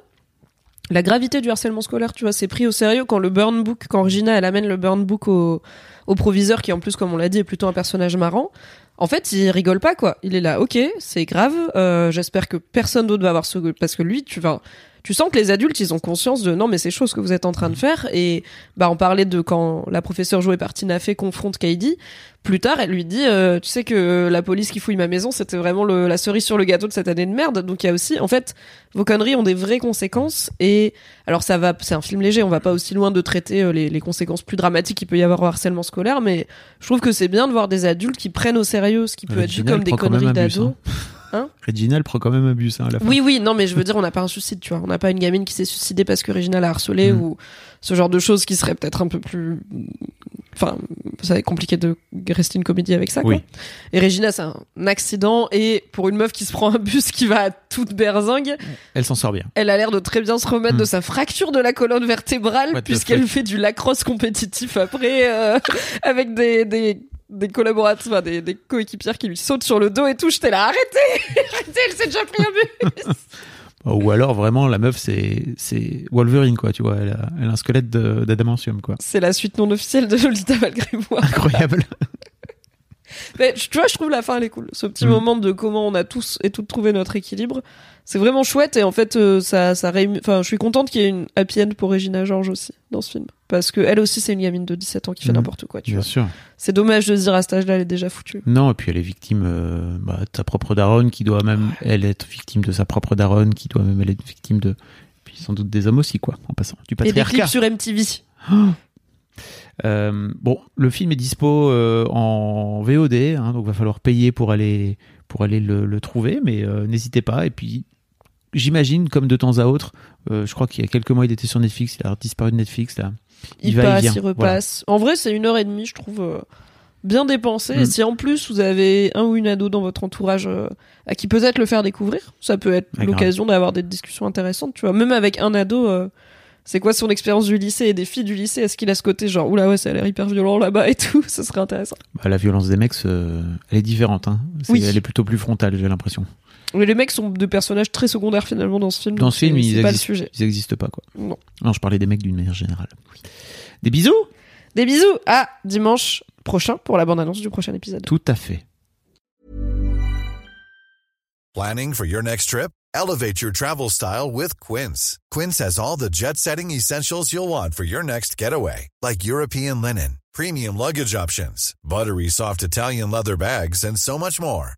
la gravité du harcèlement scolaire. Tu vois, c'est pris au sérieux quand le burn book, quand Regina elle amène le burn book au, au proviseur qui en plus, comme on l'a dit, est plutôt un personnage marrant. En fait, il rigole pas quoi. Il est là, ok, c'est grave. euh, J'espère que personne d'autre va avoir ce parce que lui, tu vas. Tu sens que les adultes, ils ont conscience de non, mais c'est chose que vous êtes en train de faire. Et bah, on parlait de quand la professeure jouée par Tina Fey confronte Katie. Plus tard, elle lui dit, euh, tu sais que la police qui fouille ma maison, c'était vraiment le, la cerise sur le gâteau de cette année de merde. Donc il y a aussi, en fait, vos conneries ont des vraies conséquences. Et alors ça va, c'est un film léger, on va pas aussi loin de traiter euh, les, les conséquences plus dramatiques qu'il peut y avoir au harcèlement scolaire, mais je trouve que c'est bien de voir des adultes qui prennent au sérieux ce qui peut être vu comme des conneries d'ado. Hein. Regina, elle prend quand même un bus hein, à la fin. Oui, oui, non, mais je veux dire, on n'a pas un suicide, tu vois. On n'a pas une gamine qui s'est suicidée parce que Regina l'a harcelée Mm. ou ce genre de choses qui serait peut-être un peu plus. Enfin, ça va être compliqué de rester une comédie avec ça, quoi. Et Regina, c'est un accident et pour une meuf qui se prend un bus qui va à toute berzingue, Elle s'en sort bien. elle a l'air de très bien se remettre de sa fracture de la colonne vertébrale puisqu'elle fait du lacrosse compétitif après euh, avec des, des, des collaborateurs, enfin, des, des coéquipières qui lui sautent sur le dos et tout. J'étais là, arrêtez Arrêtez, elle s'est déjà pris un bus Ou alors vraiment la meuf c'est c'est Wolverine quoi, tu vois, elle a, elle a un squelette d'adamantium quoi. C'est la suite non officielle de Lolita malgré moi. Incroyable. Mais tu vois, je trouve la fin elle est cool. Ce petit Mm. moment de comment on a tous et toutes trouvé notre équilibre, c'est vraiment chouette et en fait euh, ça enfin je suis contente qu'il y ait une happy end pour Regina George aussi dans ce film parce que elle aussi c'est une gamine de 17 ans qui fait Mm. n'importe quoi, tu Bien vois. sûr. C'est dommage de se dire à cet âge-là elle est déjà foutue. Non, et puis elle est victime euh, bah, de ta propre daronne qui doit même elle être victime de sa propre daronne qui doit même elle être victime de puis sans doute des hommes aussi quoi en passant du Et des clips patriarcat. sur MTV. Euh, bon, le film est dispo euh, en VOD, hein, donc va falloir payer pour aller pour aller le, le trouver, mais euh, n'hésitez pas. Et puis, j'imagine, comme de temps à autre, euh, je crois qu'il y a quelques mois, il était sur Netflix, il a disparu de Netflix là. Il, va, il passe, vient. il repasse. En vrai, c'est une heure et demie, je trouve, euh, bien dépensé. Mm. Et si en plus vous avez un ou une ado dans votre entourage euh, à qui peut-être le faire découvrir, ça peut être l'occasion d'avoir des discussions intéressantes. Tu vois, même avec un ado, c'est quoi son expérience du lycée et des filles du lycée? Est-ce qu'il a ce côté genre oula ouais, ça a l'air hyper violent là-bas et tout? Ce serait intéressant. Bah, la violence des mecs, elle est différente. Hein. Oui. Elle est plutôt plus frontale, j'ai l'impression. Mais les mecs sont des personnages très secondaires finalement dans ce film. Dans ce film, ils c'est pas existent pas quoi. Non. Non, je parlais des mecs d'une manière générale. Des bisous Des bisous à dimanche prochain pour la bande-annonce du prochain épisode. Tout à fait. Planning for your next trip? Elevate your travel style with Quince. Quince has all the jet setting essentials you'll want for your next getaway, like European linen, premium luggage options, buttery soft Italian leather bags, and so much more.